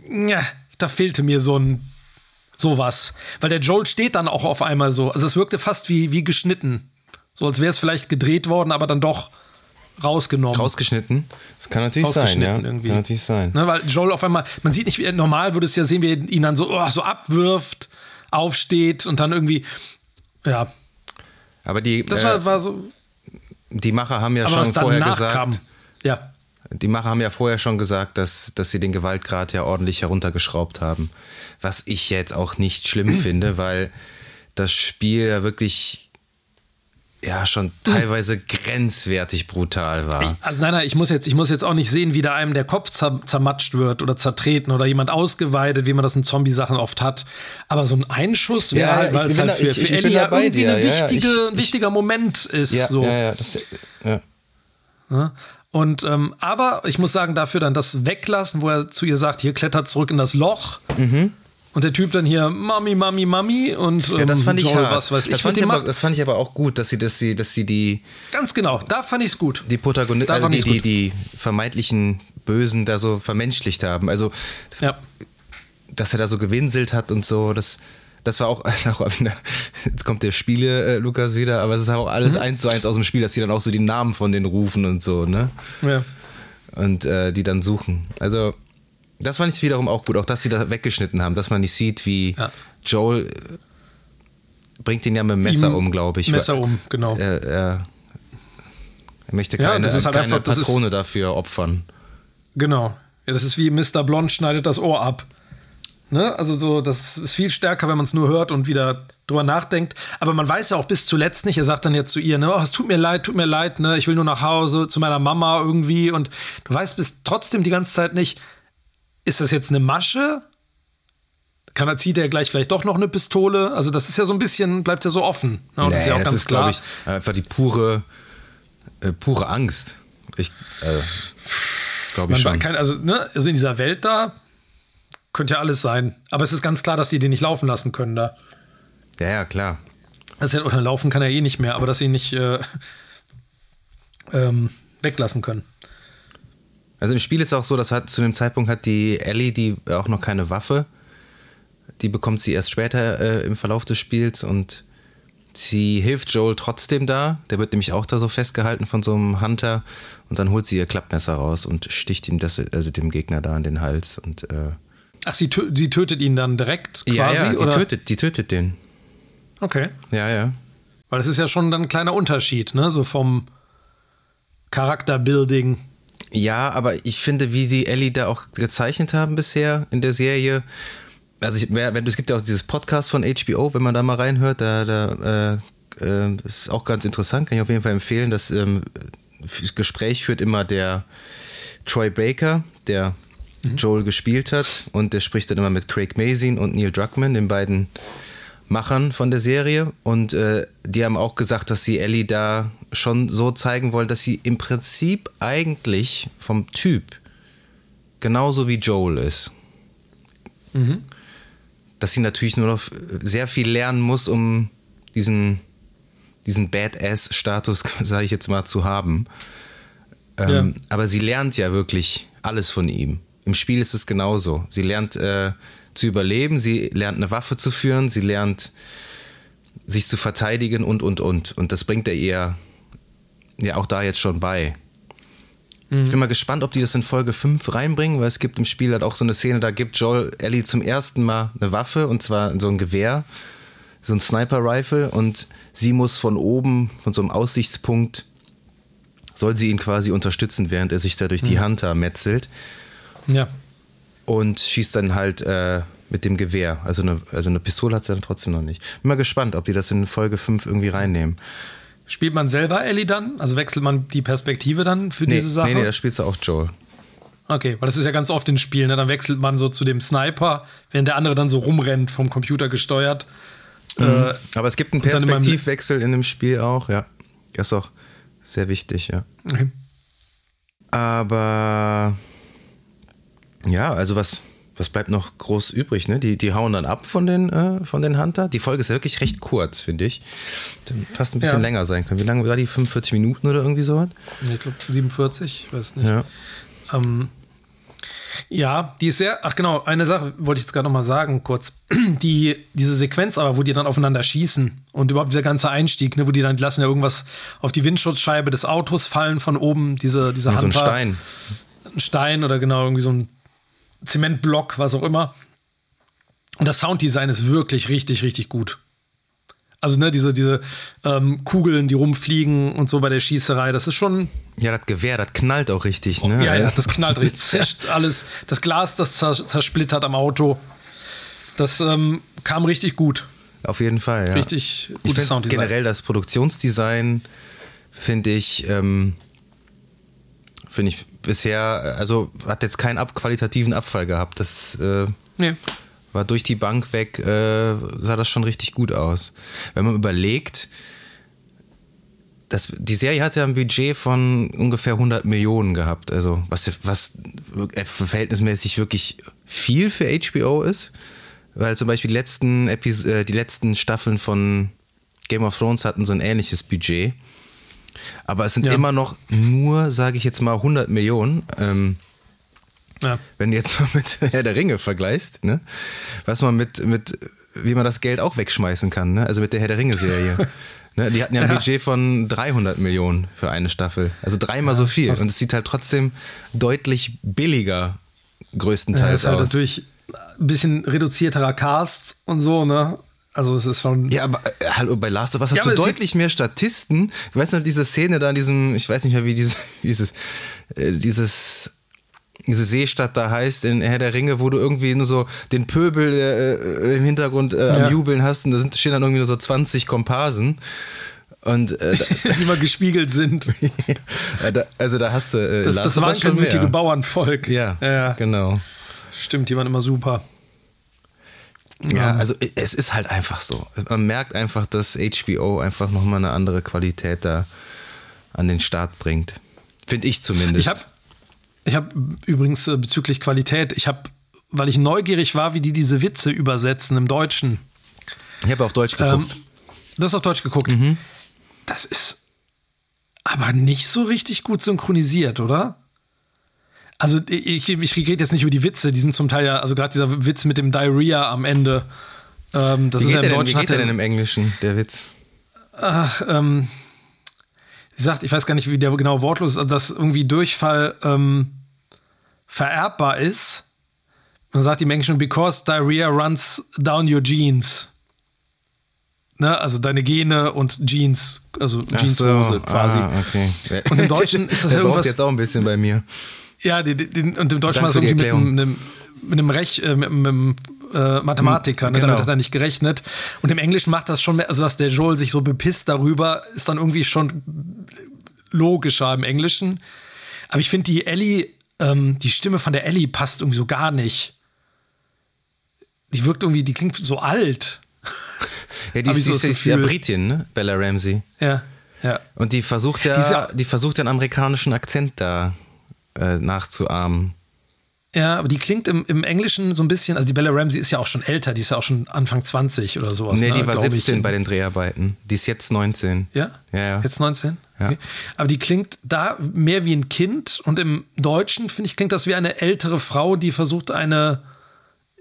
ja, da fehlte mir so ein sowas. Weil der Joel steht dann auch auf einmal so. Also es wirkte fast wie, wie geschnitten. So als wäre es vielleicht gedreht worden, aber dann doch rausgenommen. Rausgeschnitten? Das kann natürlich sein, ja. Irgendwie. Kann natürlich sein. Ne, weil Joel auf einmal, man sieht nicht, wie normal würde es ja sehen, wie er ihn dann so, oh, so abwirft, aufsteht und dann irgendwie, ja. Aber die. Das war, äh, war so. Die Macher haben ja schon vorher gesagt. Kam. Ja. Die Macher haben ja vorher schon gesagt, dass, dass sie den Gewaltgrad ja ordentlich heruntergeschraubt haben. Was ich jetzt auch nicht schlimm [CLEARS THROAT] finde, weil das Spiel ja wirklich ja schon teilweise grenzwertig brutal war. Ich, also nein, nein, ich muss jetzt, ich muss jetzt auch nicht sehen, wie da einem der Kopf zer zermatscht wird oder zertreten oder jemand ausgeweidet, wie man das in Zombie-Sachen oft hat. Aber so ein Einschuss wäre Ja, halt, weil es halt da- für, ich- für ich Ellie ja irgendwie ja. wichtige, Ich- ein wichtiger Moment ist. ja, so. ja, ja, das, ja. Ne? Und ähm, aber ich muss sagen, dafür dann das Weglassen, wo er zu ihr sagt, hier klettert zurück in das Loch. Und der Typ dann hier, Mami, Mami, Mami und ähm, Mhm. Ja, das fand ich Joel, was weiß ich, das, fand mit ich aber, das fand ich aber auch gut, dass sie, dass sie, dass sie die, Ganz genau, da fand ich es gut. die Protagonisten, also fand die, die, die vermeintlichen Bösen da so vermenschlicht haben. Also, Ja. dass er da so gewinselt hat und so, das, das war auch, [LAUGHS] auch wieder, jetzt kommt der Spiele, äh, Lukas wieder, aber es ist auch Mhm. alles eins zu eins aus dem Spiel, dass die dann auch so die Namen von denen rufen und so, ne? ja. Und äh, die dann suchen. Also, das fand ich wiederum auch gut, auch dass sie da weggeschnitten haben, dass man nicht sieht, wie Ja. Joel äh, bringt ihn ja mit dem Messer Ihm um, glaube ich. Messer um, genau. Er, er, er möchte Ja, keine, ist halt keine einfach- das ist- Patrone dafür opfern. Genau. Ja, das ist wie Mr. Blond schneidet das Ohr ab. Ne? Also so, das ist viel stärker, wenn man es nur hört und wieder drüber nachdenkt. Aber man weiß ja auch bis zuletzt nicht. Er sagt dann jetzt zu ihr, ne, oh, es tut mir leid, tut mir leid, ne, ich will nur nach Hause zu meiner Mama irgendwie. Und du weißt bis trotzdem die ganze Zeit nicht, ist das jetzt eine Masche? Kann er zieht er gleich vielleicht doch noch eine Pistole? Also das ist ja so ein bisschen, bleibt ja so offen. Ne? Und das ist ja auch ganz klar. glaube ich, einfach die pure, äh, pure Angst. Ich, äh, glaube ich Man schon. kann, also, ne, also in dieser Welt da könnte ja alles sein. Aber es ist ganz klar, dass die den nicht laufen lassen können da. Ja, ja, klar. Oder laufen kann er eh nicht mehr, aber dass sie ihn nicht äh, ähm, weglassen können. Also im Spiel ist es auch so, dass hat, zu dem Zeitpunkt hat die Ellie die auch noch keine Waffe. Die bekommt sie erst später äh, im Verlauf des Spiels und sie hilft Joel trotzdem da. Der wird nämlich auch da so festgehalten von so einem Hunter und dann holt sie ihr Klappmesser raus und sticht ihm das, also dem Gegner da in den Hals und äh, Ach, sie, tö sie tötet ihn dann direkt quasi? ja, ja, die oder? tötet, die tötet den. Okay. Ja, ja. Weil das ist ja schon dann ein kleiner Unterschied, ne? So vom Charakterbuilding. Ja, aber ich finde, wie sie Ellie da auch gezeichnet haben bisher in der Serie. Also, ich, wenn, es gibt ja auch dieses Podcast von HBO, wenn man da mal reinhört, da, da äh, äh, ist auch ganz interessant, kann ich auf jeden Fall empfehlen. Das ähm, das Gespräch führt immer der Troy Baker, der Joel gespielt hat, und der spricht dann immer mit Craig Mazin und Neil Druckmann, den beiden Machern von der Serie. Und äh, die haben auch gesagt, dass sie Ellie da schon so zeigen wollen, dass sie im Prinzip eigentlich vom Typ genauso wie Joel ist. Dass sie natürlich nur noch sehr viel lernen muss, um diesen, diesen Badass-Status, [LAUGHS] sage ich jetzt mal, zu haben. Ähm, Aber sie lernt ja wirklich alles von ihm. Im Spiel ist es genauso. Sie lernt äh, zu überleben, sie lernt eine Waffe zu führen, sie lernt sich zu verteidigen und, und, und. Und das bringt er ihr ja auch da jetzt schon bei. Ich bin mal gespannt, ob die das in Folge 5 reinbringen, weil es gibt im Spiel halt auch so eine Szene, da gibt Joel Ellie zum ersten Mal eine Waffe und zwar so ein Gewehr, so ein Sniper-Rifle und sie muss von oben, von so einem Aussichtspunkt, soll sie ihn quasi unterstützen, während er sich da durch die Hunter metzelt Ja. Und schießt dann halt äh, mit dem Gewehr. Also eine, also eine Pistole hat sie dann trotzdem noch nicht. Bin mal gespannt, ob die das in Folge 5 irgendwie reinnehmen. Spielt man selber Ellie dann? Also wechselt man die Perspektive dann für Nee, diese Sache? nee, nee, da spielst du auch Joel. Okay, weil das ist ja ganz oft in Spielen, ne? dann wechselt man so zu dem Sniper, während der andere dann so rumrennt, vom Computer gesteuert. Äh, Aber es gibt einen Perspektivwechsel in dem Spiel auch, ja. Das ist auch sehr wichtig, ja. okay. Aber ja, also was, was bleibt noch groß übrig, ne? Die, die hauen dann ab von den, äh, von den Hunter. Die Folge ist ja wirklich recht kurz, finde ich. Fast ein bisschen Ja. länger sein können. Wie lange war die? 45 Minuten oder irgendwie so? Ich glaube 47, ich weiß nicht. Ja. Ähm, ja, die ist sehr. Ach genau, eine Sache wollte ich jetzt gerade noch mal sagen, kurz. [CLEARS THROAT] Die, diese Sequenz aber, wo die dann aufeinander schießen und überhaupt dieser ganze Einstieg, ne, wo die dann lassen ja irgendwas auf die Windschutzscheibe des Autos fallen von oben, diese, diese Ja, so ein. Stein. ein Stein oder genau irgendwie so ein Zementblock, was auch immer. Und das Sounddesign ist wirklich richtig, richtig gut. Also, ne, diese, diese ähm, Kugeln, die rumfliegen und so bei der Schießerei, das ist schon. Ja, das Gewehr, das knallt auch richtig, ne? Ja, ja das knallt richtig, [LAUGHS] zischt alles. Das Glas, das zersplittert am Auto. Das ähm, kam richtig gut. Auf jeden Fall, ja. Richtig gut. Ich generell das Produktionsdesign, finde ich, ähm, finde ich bisher, also hat jetzt keinen ab, qualitativen Abfall gehabt. Das äh, nee. war durch die Bank weg, äh, sah das schon richtig gut aus. Wenn man überlegt, das, die Serie hat ja ein Budget von ungefähr 100 Millionen gehabt, also was, was verhältnismäßig wirklich viel für HBO ist. Weil zum Beispiel die letzten, Epis äh, die letzten Staffeln von Game of Thrones hatten so ein ähnliches Budget. Aber es sind ja. immer noch nur, sage ich jetzt mal, 100 Millionen. Ähm, ja. Wenn du jetzt mal mit [LAUGHS] Herr der Ringe vergleichst, ne? was man mit, mit, wie man das Geld auch wegschmeißen kann, ne? also mit der Herr der Ringe-Serie. [LAUGHS] ne? Die hatten ja ein ja. Budget von 300 Millionen für eine Staffel. Also dreimal so viel. Und es sieht halt trotzdem deutlich billiger größtenteils ja, ist halt aus. natürlich ein bisschen reduzierterer Cast und so, ne? Also es ist schon. Ja, aber äh, hallo, bei Last of Us hast ja, du deutlich mehr Statisten. Ich weiß noch, diese Szene da in diesem, ich weiß nicht mehr, wie dieses, [LAUGHS] dieses, äh, dieses, diese Seestadt da heißt in Herr der Ringe, wo du irgendwie nur so den Pöbel äh, im Hintergrund äh, am Jubeln hast und da sind, stehen dann irgendwie nur so 20 Komparsen. Und äh, [LAUGHS] die mal gespiegelt sind. [LAUGHS] ja, da, also da hast du. Äh, das, das war ein mutige Bauernvolk. Ja, ja, genau. Stimmt, die waren immer super. Ja, also es ist halt einfach so. Man merkt einfach, dass HBO einfach nochmal eine andere Qualität da an den Start bringt. Finde ich zumindest. Ich habe ich hab übrigens äh, bezüglich Qualität, ich habe, weil ich neugierig war, wie die diese Witze übersetzen im Deutschen. Ich habe auf Deutsch geguckt. Ähm, du hast auf Deutsch geguckt. Mhm. Das ist aber nicht so richtig gut synchronisiert, oder? Also ich, ich rede jetzt nicht über die Witze, die sind zum Teil ja, also gerade dieser Witz mit dem Diarrhea am Ende. Ähm, das wie ist ja im Deutschen. Denn, wie geht der denn im Englischen, der Witz? Ach, ähm, sie sagt, ich weiß gar nicht, wie der genau wortlos ist, also dass irgendwie Durchfall ähm, vererbbar ist. Man sagt im Englischen, because diarrhea runs down your genes. Ne, also deine Gene und Jeans, also Jeanshose so, quasi. Ah, okay. Und im [LAUGHS] Deutschen ist das der irgendwas. jetzt auch ein bisschen bei mir. Ja, die, die, und im Deutschen war es irgendwie mit einem, mit einem Rech, äh, mit, einem äh, Mathematiker, ne? genau. damit hat er nicht gerechnet. Und im Englischen macht das schon mehr, also dass der Joel sich so bepisst darüber, ist dann irgendwie schon logischer im Englischen. Aber ich finde, die Ellie, ähm, die Stimme von der Ellie passt irgendwie so gar nicht. Die wirkt irgendwie, die klingt so alt. Ja, die, [LAUGHS] ist, so ist ja Britin, ne? Bella Ramsey. Ja, ja. Und die versucht ja, Diese, die versucht ja einen amerikanischen Akzent da äh, nachzuahmen. Ja, aber die klingt im, im Englischen so ein bisschen, also die Bella Ramsey ist ja auch schon älter, die ist ja auch schon Anfang 20 oder sowas. Nee, die ne, war 17 ich. bei den Dreharbeiten. Die ist jetzt 19. Ja? Ja, ja. Jetzt 19? Ja. Okay. Aber die klingt da mehr wie ein Kind und im Deutschen, finde ich, klingt das wie eine ältere Frau, die versucht, eine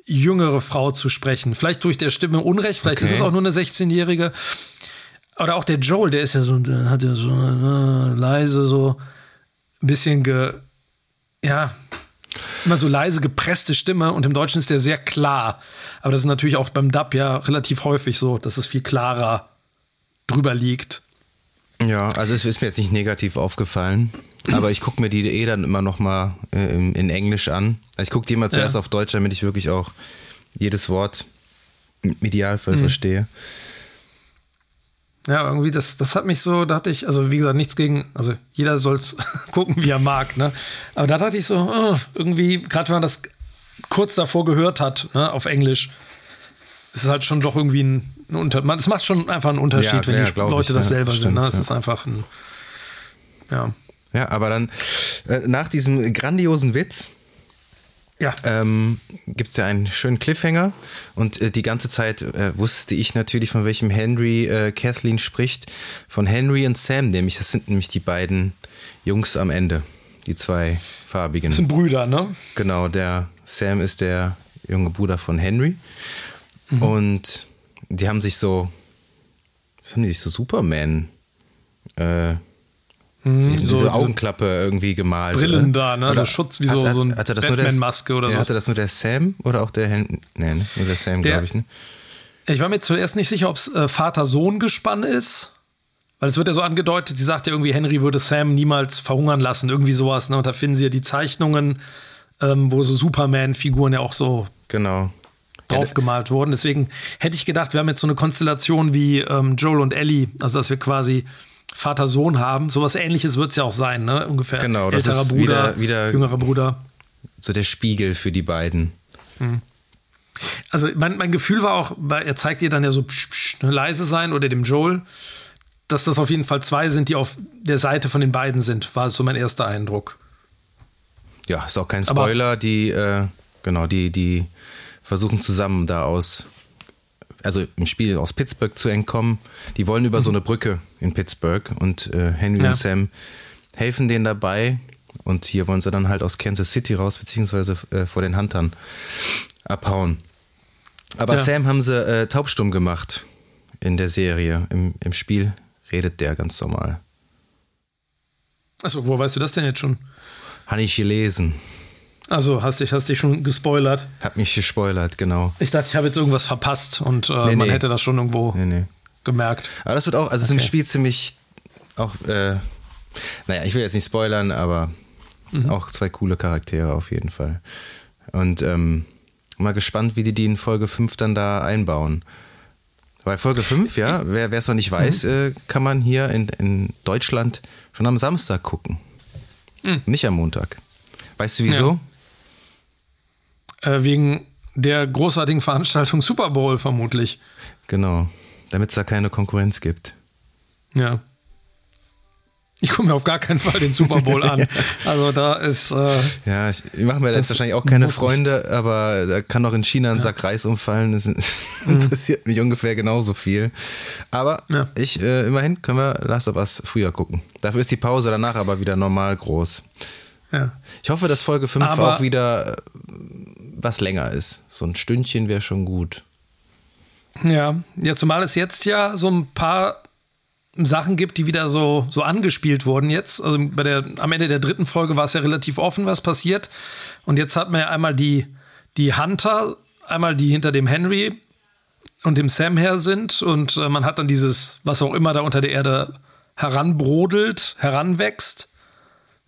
jüngere Frau zu sprechen. Vielleicht durch der Stimme Unrecht, vielleicht okay. ist es auch nur eine 16-Jährige. Oder auch der Joel, der ist ja so, der hat ja so äh, leise, so ein bisschen ge ja, immer so leise gepresste Stimme und im Deutschen ist der sehr klar. Aber das ist natürlich auch beim Dub ja relativ häufig so, dass es viel klarer drüber liegt. Ja, also es ist mir jetzt nicht negativ aufgefallen, aber ich gucke mir die eh dann immer noch mal äh, in, in, Englisch an. Also ich gucke die immer zuerst ja. auf Deutsch, damit ich wirklich auch jedes Wort im Idealfall mhm. verstehe. Ja, irgendwie, das, das hat mich so, da hatte ich, also wie gesagt, nichts gegen, also jeder soll es [LAUGHS] gucken, wie er mag, ne? Aber da dachte ich so, oh, irgendwie, gerade wenn man das kurz davor gehört hat, ne, auf Englisch, ist es halt schon doch irgendwie ein, ein Unterschied. Es macht schon einfach einen Unterschied, ja, wenn ja, die Leute ich, das selber stimmt, sind. Ne? Es ist einfach ein, ja. Ja, aber dann äh, nach diesem grandiosen Witz ja. ähm, gibt es ja einen schönen Cliffhanger. Und äh, die ganze Zeit äh, wusste ich natürlich, von welchem Henry äh, Kathleen spricht. Von Henry und Sam, nämlich. Das sind nämlich die beiden Jungs am Ende. Die zwei farbigen. Das sind Brüder, ne? Genau, der Sam ist der junge Bruder von Henry. Mhm. Und die haben sich so, was haben die sich so Superman äh, hm, so, diese Augenklappe irgendwie gemalt. Brillen oder? da, ne? Oder so Schutz wie so, hat, so eine Batman-Maske oder ja, so. Hatte das nur der Sam oder auch der Hen Nee, nur der Sam, glaube ich, ne? Ich war mir zuerst nicht sicher, ob es äh, Vater-Sohn-Gespann ist. Weil es wird ja so angedeutet, sie sagt ja irgendwie, Henry würde Sam niemals verhungern lassen, irgendwie sowas. Ne? Und da finden sie ja die Zeichnungen, ähm, wo so Superman-Figuren ja auch so genau. draufgemalt wurden. Deswegen hätte ich gedacht, wir haben jetzt so eine Konstellation wie ähm, Joel und Ellie, also dass wir quasi Vater-Sohn haben. Sowas ähnliches wird es ja auch sein, ne? Ungefähr. Genau, das Älterer ist Bruder, wieder, wieder jüngerer Bruder. so der Spiegel für die beiden. Also mein, mein Gefühl war auch, er zeigt ihr dann ja so psch, psch, ne, leise sein oder dem Joel, dass das auf jeden Fall zwei sind, die auf der Seite von den beiden sind, war so mein erster Eindruck. Ja, ist auch kein Aber- Spoiler. die, äh, genau, die, die versuchen zusammen da aus, also im Spiel aus Pittsburgh zu entkommen. Die wollen über so eine Brücke in Pittsburgh und äh, Henry. Ja. und Sam helfen denen dabei. Und hier wollen sie dann halt aus Kansas City raus, beziehungsweise äh, vor den Huntern abhauen. Aber Ja. Sam haben sie äh, taubstumm gemacht in der Serie. Im, Im Spiel redet der ganz normal. Achso, wo weißt du das denn jetzt schon? Habe ich gelesen. Also hast dich, hast dich schon gespoilert. Hab mich gespoilert, genau. Ich dachte, ich habe jetzt irgendwas verpasst und äh, Nee, man nee. hätte das schon irgendwo Nee, nee. Gemerkt. Aber das wird auch, also es ist im Okay. Spiel ziemlich auch, äh, naja, ich will jetzt nicht spoilern, aber Mhm. auch zwei coole Charaktere auf jeden Fall. Und ähm, mal gespannt, wie die die in Folge 5 dann da einbauen. Weil Folge 5, ja, wer es noch nicht weiß, Mhm. äh, kann man hier in, in Deutschland schon am Samstag gucken. Nicht am Montag. Weißt du wieso? Mhm. Äh, wegen der großartigen Veranstaltung Super Bowl vermutlich. Genau. Damit es da keine Konkurrenz gibt. Ja. Ich gucke mir auf gar keinen Fall den Super Bowl an. [LAUGHS] Also da ist. Äh, Ja, ich, ich mache mir da jetzt wahrscheinlich auch keine Freunde, aber da kann auch in China ein Sack Reis umfallen. Das [LAUGHS] interessiert mich ungefähr genauso viel. Aber Ja. ich, äh, immerhin können wir Last of Us früher gucken. Dafür ist die Pause danach aber wieder normal groß. ja. Ich hoffe, dass Folge 5 Aber- auch wieder äh, was länger ist. So ein Stündchen wäre schon gut. Ja, ja, zumal es jetzt ja so ein paar Sachen gibt, die wieder so, so angespielt wurden jetzt. Also bei der, am Ende der dritten Folge war es ja relativ offen, was passiert. Und jetzt hat man ja einmal die, die Hunter, einmal die hinter dem Henry und dem Sam her sind. Und äh, man hat dann dieses, was auch immer da unter der Erde heranbrodelt, heranwächst.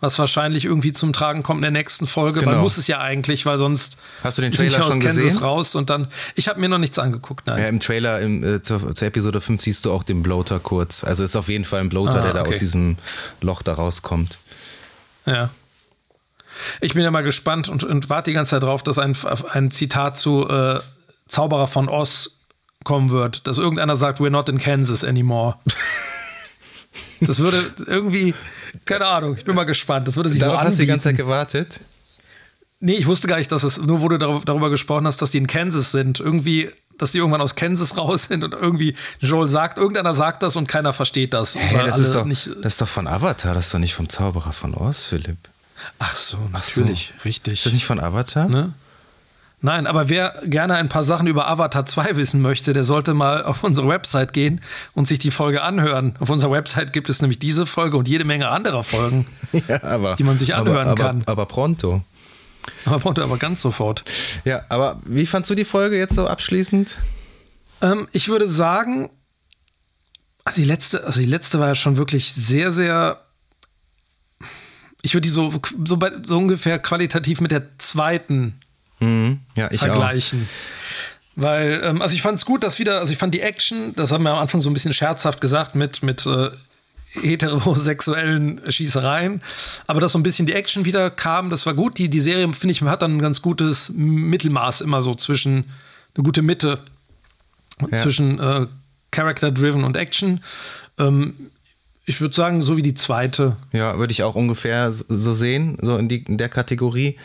Was wahrscheinlich irgendwie zum Tragen kommt in der nächsten Folge. Man Genau. muss es ja eigentlich, weil sonst Hast du den Trailer schon Kansas gesehen? raus und dann. Ich habe mir noch nichts angeguckt, nein. Ja, im Trailer im, äh, zur, zur Episode 5 siehst du auch den Bloater kurz. Also ist auf jeden Fall ein Bloater, Ah, der da okay. aus diesem Loch da rauskommt. Ja. Ich bin ja mal gespannt und, und warte die ganze Zeit drauf, dass ein, ein Zitat zu äh, Zauberer von Oz kommen wird, dass irgendeiner sagt, we're not in Kansas anymore. [LAUGHS] Das würde irgendwie, keine Ahnung, ich bin mal gespannt. Das würde sich Darauf so hast du die ganze Zeit gewartet. Nee, ich wusste gar nicht, dass es, nur wo du darüber, gesprochen hast, dass die in Kansas sind. Irgendwie, dass die irgendwann aus Kansas [LAUGHS] raus sind und irgendwie Joel sagt, irgendeiner sagt das und keiner versteht das. Hey, das, ist doch, nicht, das ist doch von Avatar, das ist doch nicht vom Zauberer von Oz, Philipp. ach so, so. natürlich, richtig. Ist das nicht von Avatar? Ne? Nein, aber wer gerne ein paar Sachen über Avatar 2 [LAUGHS] wissen möchte, der sollte mal auf unsere Website gehen und sich die Folge anhören. Auf unserer Website gibt es nämlich diese Folge und jede Menge anderer Folgen. [LAUGHS] Ja, aber, Die man sich anhören aber, kann. Aber, aber pronto. Aber er aber ganz sofort. Ja, aber wie fandst du die Folge jetzt so abschließend? Ähm, ich würde sagen, also die letzte, also die letzte war ja schon wirklich sehr, sehr. Ich würde die so, so, bei, so ungefähr qualitativ mit der zweiten Mhm. Ja, ich auch. vergleichen. Weil, ähm, also ich fand es gut, dass wieder, also ich fand die Action, das haben wir am Anfang so ein bisschen scherzhaft gesagt, mit, mit äh, heterosexuellen Schießereien, aber dass so ein bisschen die Action wieder kam, das war gut. Die, die Serie, finde ich, hat dann ein ganz gutes Mittelmaß immer so zwischen, eine gute Mitte Ja. zwischen äh, Character-Driven und Action. Ähm, ich würde sagen, so wie die zweite. Ja, würde ich auch ungefähr so so sehen, so in, die, in der Kategorie.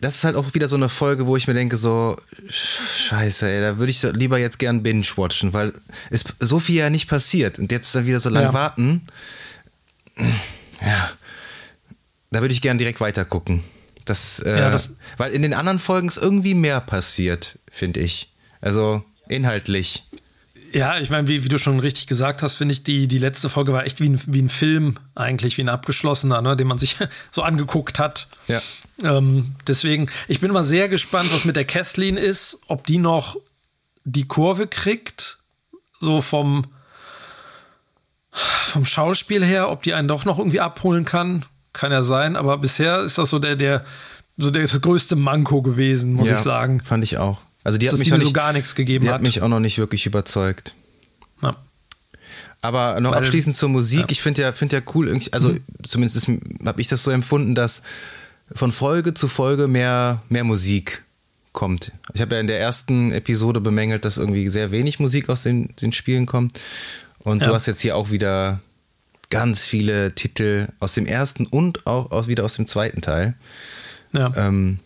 Das ist halt auch wieder so eine Folge, wo ich mir denke, so, scheiße, ey, da würde ich lieber jetzt gern binge-watchen, weil es so viel ja nicht passiert. Und jetzt dann wieder so lange Ja. warten, ja, da würde ich gern direkt weitergucken. Das, äh, Ja, das- weil in den anderen Folgen ist irgendwie mehr passiert, finde ich. Also inhaltlich. Ja, ich meine, wie, wie du schon richtig gesagt hast, finde ich, die, die letzte Folge war echt wie ein, wie ein Film, eigentlich, wie ein abgeschlossener, ne, den man sich [LAUGHS] so angeguckt hat. Ja. Ähm, deswegen, ich bin mal sehr gespannt, was mit der Kathleen ist, ob die noch die Kurve kriegt, so vom, vom Schauspiel her, ob die einen doch noch irgendwie abholen kann, kann ja sein, aber bisher ist das so der, der, so der das größte Manko gewesen, muss Ja, ich sagen. Fand ich auch. Also die hat Dass mich die noch mir so nicht, gar nichts gegeben die hat. mich auch noch nicht wirklich überzeugt. Ja. Aber noch Weil- abschließend zur Musik, ja. Mhm. ich finde ja, find ja cool, irgendwie- also zumindest habe ich das so empfunden, dass von Folge zu Folge mehr, mehr Musik kommt. Ich habe ja in der ersten Episode bemängelt, dass irgendwie sehr wenig Musik aus den, den Spielen kommt. Und Ja. du hast jetzt hier auch wieder ganz viele Titel aus dem ersten und auch aus, wieder aus dem zweiten Teil. Ja. Ähm,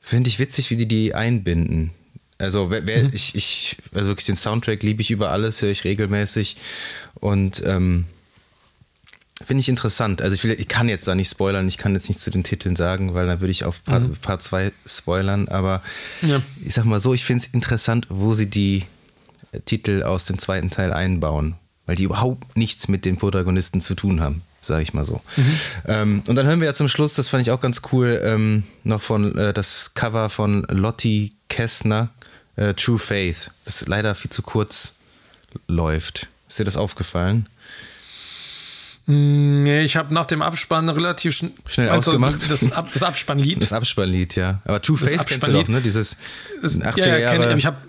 Finde ich witzig, wie die die einbinden. Also, wer, Mhm. wer, ich, ich, also wirklich den Soundtrack liebe ich über alles, höre ich regelmäßig. Und ähm, finde ich interessant. Also, ich, will, ich kann jetzt da nicht spoilern, ich kann jetzt nicht zu den Titeln sagen, weil dann würde ich auf Part, Part 2 spoilern. Aber Mhm. Ja. ich sag mal so, ich finde es interessant, wo sie die äh, Titel aus dem zweiten Teil einbauen, weil die überhaupt nichts mit den Protagonisten zu tun haben, sage ich mal so. Ähm, und dann hören wir ja zum Schluss, das fand ich auch ganz cool, ähm, noch von äh, das Cover von Lotti Kessner, äh, True Faith, das leider viel zu kurz läuft. Ist dir das aufgefallen? Nee, ich habe nach dem Abspann relativ schn Schnell du ausgemacht? Das, Ab das Abspannlied. [LAUGHS] Das Abspannlied, ja. Aber True Face kennst du doch, ne? Dieses Das- 80er ja, ja, Jahre ich. Ich, hab,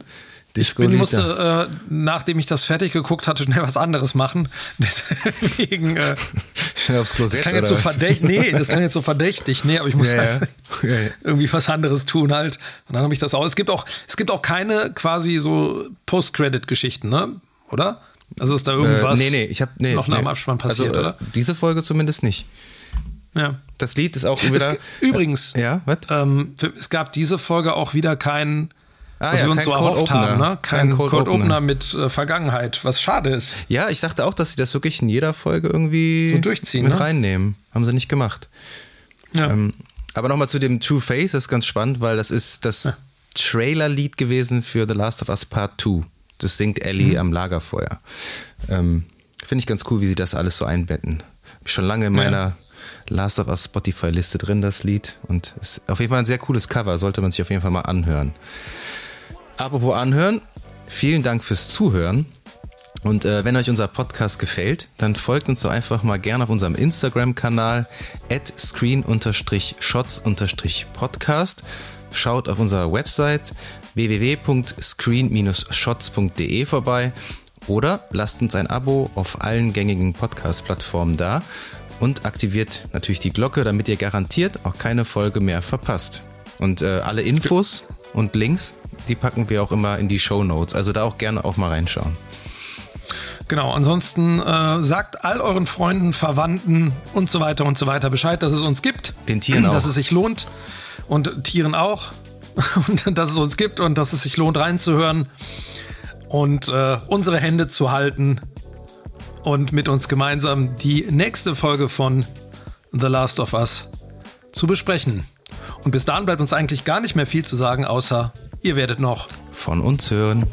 ich bin, musste, äh, nachdem ich das fertig geguckt hatte, schnell was anderes machen. [LAUGHS] Deswegen, äh, Schnell aufs das Klosett, klang jetzt so verdächtig. Nee, das klang jetzt so verdächtig. Nee, aber ich muss Ja, halt ja. [LAUGHS] Irgendwie was anderes tun halt. Und dann habe ich das auch. Es gibt auch, es gibt auch keine quasi so Post-Credit-Geschichten, ne? Oder? Also ist da irgendwas Äh, nee, nee, ich habe nee, noch nach nee. dem Abspann passiert, also, äh, oder? Diese Folge zumindest nicht. Ja. Das Lied ist auch Es, wieder. übrigens, Ja, was? ähm, es gab diese Folge auch wieder keinen, Ah, was ja, wir uns so erhofft Opener. haben, ne? Kein, Kein Cold, Cold Opener, Opener. mit äh, Vergangenheit, was schade ist. Ja, ich dachte auch, dass sie das wirklich in jeder Folge irgendwie So durchziehen, mit ne? reinnehmen. Haben sie nicht gemacht. Ja. Ähm, aber nochmal zu dem True Face, das ist ganz spannend, weil das ist das Trailer-Lied gewesen für The Last of Us Part 2. Das singt Ellie Mhm. am Lagerfeuer. Ähm, Finde ich ganz cool, wie sie das alles so einbetten. Schon lange in Ja. meiner Last of Us Spotify-Liste drin, das Lied. Und ist auf jeden Fall ein sehr cooles Cover, sollte man sich auf jeden Fall mal anhören. Apropos anhören, vielen Dank fürs Zuhören. Und äh, wenn euch unser Podcast gefällt, dann folgt uns doch einfach mal gerne auf unserem Instagram-Kanal at screen-shots-podcast. Schaut auf unserer Website www.screen-shots.de vorbei oder lasst uns ein Abo auf allen gängigen Podcast-Plattformen da und aktiviert natürlich die Glocke, damit ihr garantiert auch keine Folge mehr verpasst. Und äh, alle Infos und Links, die packen wir auch immer in die Show Notes. Also da auch gerne auch mal reinschauen. Genau, ansonsten äh, sagt all euren Freunden, Verwandten und so weiter und so weiter Bescheid, dass es uns gibt. Den Tieren auch. Dass es sich lohnt. Und Tieren auch. [LAUGHS] Und dass es uns gibt und dass es sich lohnt, reinzuhören. Und äh, unsere Hände zu halten. Und mit uns gemeinsam die nächste Folge von The Last of Us zu besprechen. Und bis dahin bleibt uns eigentlich gar nicht mehr viel zu sagen, außer ihr werdet noch Von uns hören.